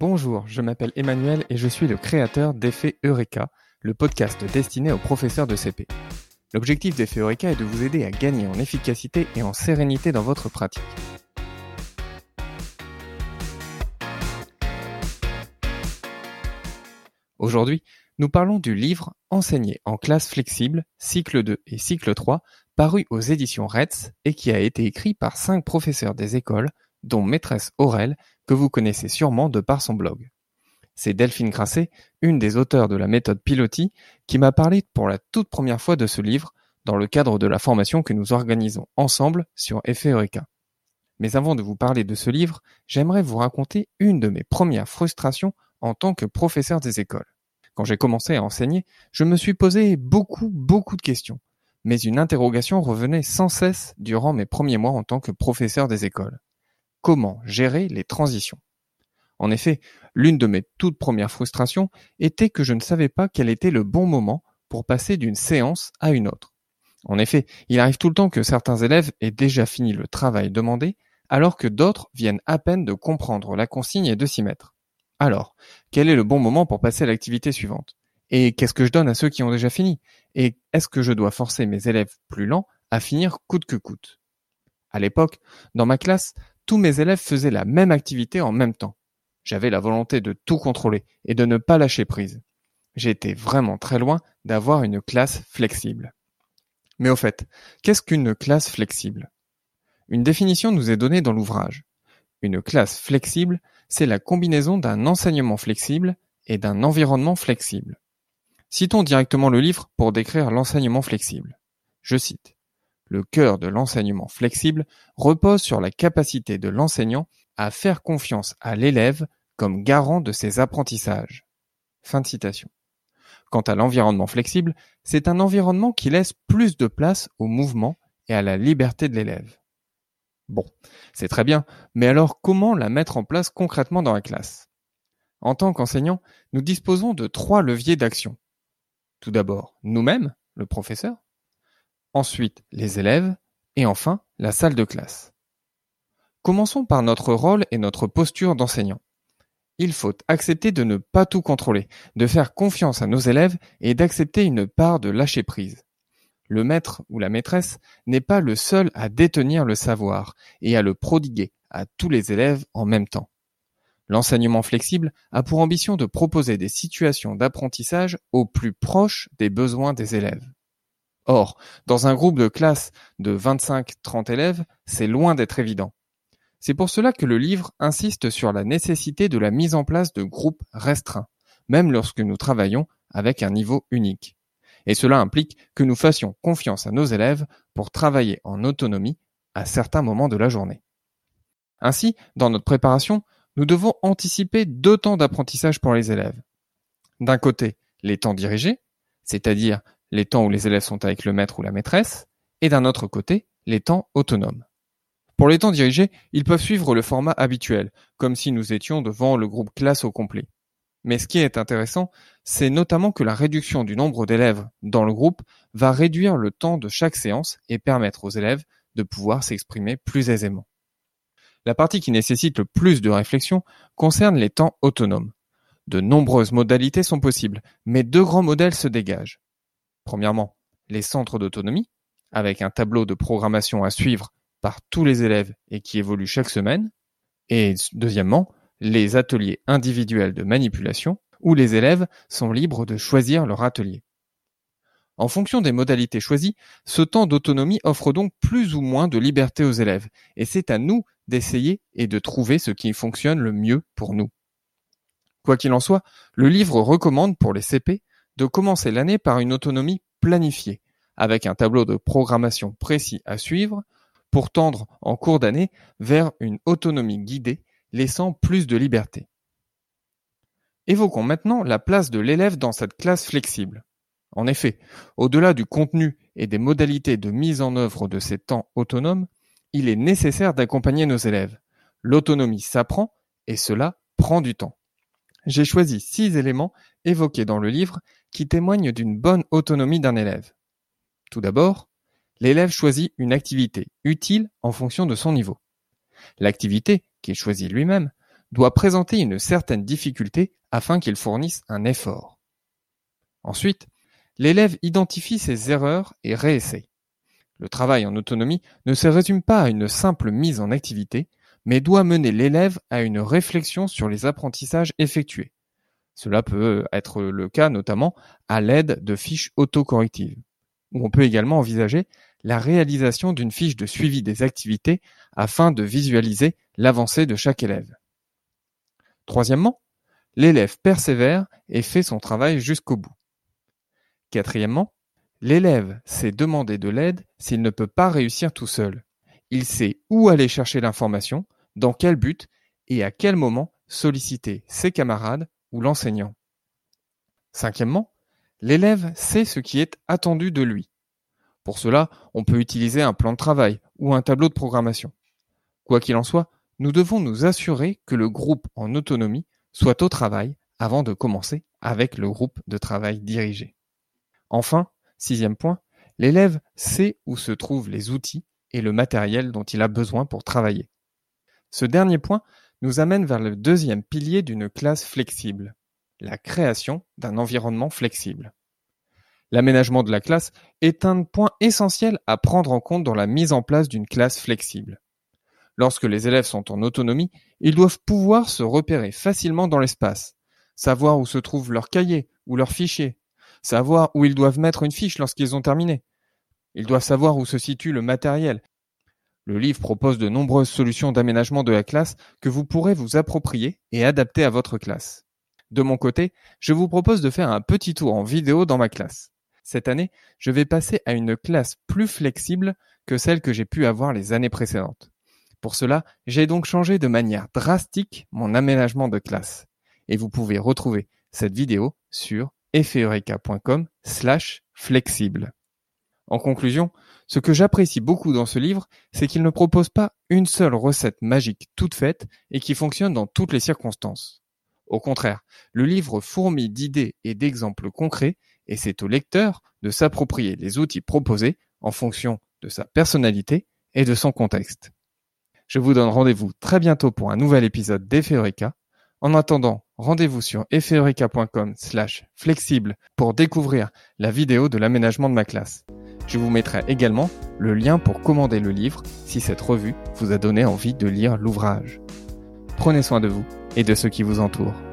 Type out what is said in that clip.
Bonjour, je m'appelle Emmanuel et je suis le créateur d'Effet Eureka, le podcast destiné aux professeurs de CP. L'objectif d'Effet Eureka est de vous aider à gagner en efficacité et en sérénité dans votre pratique. Aujourd'hui, nous parlons du livre Enseigner en classe flexible, cycle 2 et cycle 3, paru aux éditions RETS et qui a été écrit par cinq professeurs des écoles, dont maîtresse Aurel, que vous connaissez sûrement de par son blog. C'est Delphine Grasset, une des auteurs de la méthode Piloti, qui m'a parlé pour la toute première fois de ce livre dans le cadre de la formation que nous organisons ensemble sur Effet Eureka. Mais avant de vous parler de ce livre, j'aimerais vous raconter une de mes premières frustrations en tant que professeur des écoles. Quand j'ai commencé à enseigner, je me suis posé beaucoup, beaucoup de questions. Mais une interrogation revenait sans cesse durant mes premiers mois en tant que professeur des écoles. Comment gérer les transitions En effet, l'une de mes toutes premières frustrations était que je ne savais pas quel était le bon moment pour passer d'une séance à une autre. En effet, il arrive tout le temps que certains élèves aient déjà fini le travail demandé, alors que d'autres viennent à peine de comprendre la consigne et de s'y mettre. Alors, quel est le bon moment pour passer à l'activité suivante? Et qu'est-ce que je donne à ceux qui ont déjà fini? Et est-ce que je dois forcer mes élèves plus lents à finir coûte que coûte? À l'époque, dans ma classe, tous mes élèves faisaient la même activité en même temps. J'avais la volonté de tout contrôler et de ne pas lâcher prise. J'étais vraiment très loin d'avoir une classe flexible. Mais au fait, qu'est-ce qu'une classe flexible? Une définition nous est donnée dans l'ouvrage. Une classe flexible, c'est la combinaison d'un enseignement flexible et d'un environnement flexible. Citons directement le livre pour décrire l'enseignement flexible. Je cite. Le cœur de l'enseignement flexible repose sur la capacité de l'enseignant à faire confiance à l'élève comme garant de ses apprentissages. Fin de citation. Quant à l'environnement flexible, c'est un environnement qui laisse plus de place au mouvement et à la liberté de l'élève. Bon, c'est très bien, mais alors comment la mettre en place concrètement dans la classe? En tant qu'enseignant, nous disposons de trois leviers d'action. Tout d'abord, nous-mêmes, le professeur, ensuite les élèves, et enfin la salle de classe. Commençons par notre rôle et notre posture d'enseignant. Il faut accepter de ne pas tout contrôler, de faire confiance à nos élèves et d'accepter une part de lâcher prise. Le maître ou la maîtresse n'est pas le seul à détenir le savoir et à le prodiguer à tous les élèves en même temps. L'enseignement flexible a pour ambition de proposer des situations d'apprentissage au plus proche des besoins des élèves. Or, dans un groupe de classe de 25-30 élèves, c'est loin d'être évident. C'est pour cela que le livre insiste sur la nécessité de la mise en place de groupes restreints, même lorsque nous travaillons avec un niveau unique et cela implique que nous fassions confiance à nos élèves pour travailler en autonomie à certains moments de la journée. Ainsi, dans notre préparation, nous devons anticiper deux temps d'apprentissage pour les élèves. D'un côté, les temps dirigés, c'est-à-dire les temps où les élèves sont avec le maître ou la maîtresse, et d'un autre côté, les temps autonomes. Pour les temps dirigés, ils peuvent suivre le format habituel, comme si nous étions devant le groupe classe au complet. Mais ce qui est intéressant, c'est notamment que la réduction du nombre d'élèves dans le groupe va réduire le temps de chaque séance et permettre aux élèves de pouvoir s'exprimer plus aisément. La partie qui nécessite le plus de réflexion concerne les temps autonomes. De nombreuses modalités sont possibles, mais deux grands modèles se dégagent. Premièrement, les centres d'autonomie, avec un tableau de programmation à suivre par tous les élèves et qui évolue chaque semaine. Et deuxièmement, les ateliers individuels de manipulation, où les élèves sont libres de choisir leur atelier. En fonction des modalités choisies, ce temps d'autonomie offre donc plus ou moins de liberté aux élèves, et c'est à nous d'essayer et de trouver ce qui fonctionne le mieux pour nous. Quoi qu'il en soit, le livre recommande pour les CP de commencer l'année par une autonomie planifiée, avec un tableau de programmation précis à suivre, pour tendre en cours d'année vers une autonomie guidée laissant plus de liberté. Évoquons maintenant la place de l'élève dans cette classe flexible. En effet, au-delà du contenu et des modalités de mise en œuvre de ces temps autonomes, il est nécessaire d'accompagner nos élèves. L'autonomie s'apprend et cela prend du temps. J'ai choisi six éléments évoqués dans le livre qui témoignent d'une bonne autonomie d'un élève. Tout d'abord, l'élève choisit une activité utile en fonction de son niveau. L'activité, qu'il choisit lui-même, doit présenter une certaine difficulté afin qu'il fournisse un effort. Ensuite, l'élève identifie ses erreurs et réessaye. Le travail en autonomie ne se résume pas à une simple mise en activité, mais doit mener l'élève à une réflexion sur les apprentissages effectués. Cela peut être le cas notamment à l'aide de fiches autocorrectives. Ou on peut également envisager la réalisation d'une fiche de suivi des activités afin de visualiser l'avancée de chaque élève. Troisièmement, l'élève persévère et fait son travail jusqu'au bout. Quatrièmement, l'élève sait demander de l'aide s'il ne peut pas réussir tout seul. Il sait où aller chercher l'information, dans quel but et à quel moment solliciter ses camarades ou l'enseignant. Cinquièmement, l'élève sait ce qui est attendu de lui. Pour cela, on peut utiliser un plan de travail ou un tableau de programmation. Quoi qu'il en soit, nous devons nous assurer que le groupe en autonomie soit au travail avant de commencer avec le groupe de travail dirigé. Enfin, sixième point, l'élève sait où se trouvent les outils et le matériel dont il a besoin pour travailler. Ce dernier point nous amène vers le deuxième pilier d'une classe flexible, la création d'un environnement flexible. L'aménagement de la classe est un point essentiel à prendre en compte dans la mise en place d'une classe flexible. Lorsque les élèves sont en autonomie, ils doivent pouvoir se repérer facilement dans l'espace, savoir où se trouvent leurs cahiers ou leurs fichiers, savoir où ils doivent mettre une fiche lorsqu'ils ont terminé. Ils doivent savoir où se situe le matériel. Le livre propose de nombreuses solutions d'aménagement de la classe que vous pourrez vous approprier et adapter à votre classe. De mon côté, je vous propose de faire un petit tour en vidéo dans ma classe. Cette année, je vais passer à une classe plus flexible que celle que j'ai pu avoir les années précédentes. Pour cela, j'ai donc changé de manière drastique mon aménagement de classe. Et vous pouvez retrouver cette vidéo sur effeureka.com slash flexible. En conclusion, ce que j'apprécie beaucoup dans ce livre, c'est qu'il ne propose pas une seule recette magique toute faite et qui fonctionne dans toutes les circonstances. Au contraire, le livre fourmille d'idées et d'exemples concrets et c'est au lecteur de s'approprier les outils proposés en fonction de sa personnalité et de son contexte. Je vous donne rendez-vous très bientôt pour un nouvel épisode d'Effeureka. En attendant, rendez-vous sur effeureka.com slash flexible pour découvrir la vidéo de l'aménagement de ma classe. Je vous mettrai également le lien pour commander le livre si cette revue vous a donné envie de lire l'ouvrage. Prenez soin de vous et de ceux qui vous entourent.